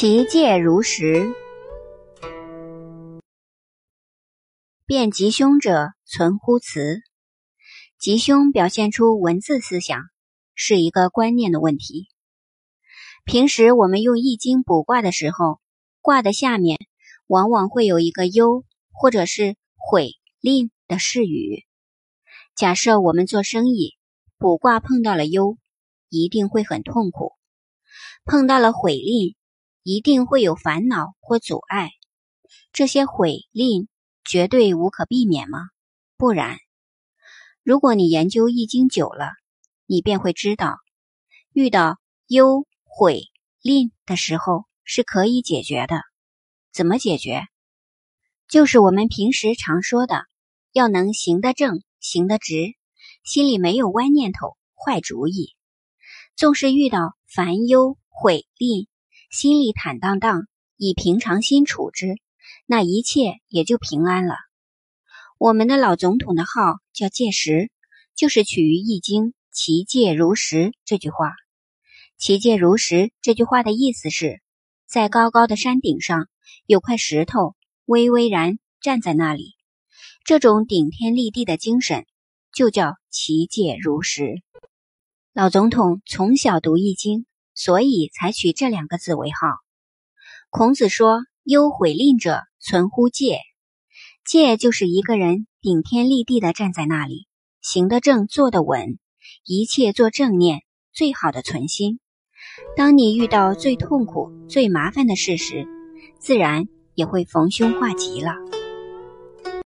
其戒如实，辨吉凶者存乎辞。吉凶表现出文字思想，是一个观念的问题。平时我们用易经卜卦的时候，卦的下面往往会有一个忧或者是悔吝的誓语。假设我们做生意，卜卦碰到了忧，一定会很痛苦；碰到了悔吝。一定会有烦恼或阻碍，这些悔令绝对无可避免吗？不然，如果你研究易经久了，你便会知道，遇到忧悔令的时候是可以解决的。怎么解决？就是我们平时常说的，要能行得正、行得直，心里没有歪念头、坏主意。纵是遇到烦忧悔令，心里坦荡荡，以平常心处之，那一切也就平安了。我们的老总统的号叫戒石，就是取于《易经》“其戒如石”这句话。“其戒如石”这句话的意思是，在高高的山顶上有块石头，巍巍然站在那里。这种顶天立地的精神，就叫“其戒如石”。老总统从小读《易经》。所以才取这两个字为号。孔子说：“忧悔令者，存乎戒。戒就是一个人顶天立地的站在那里，行得正，坐得稳，一切做正念，最好的存心。当你遇到最痛苦、最麻烦的事时，自然也会逢凶化吉了。”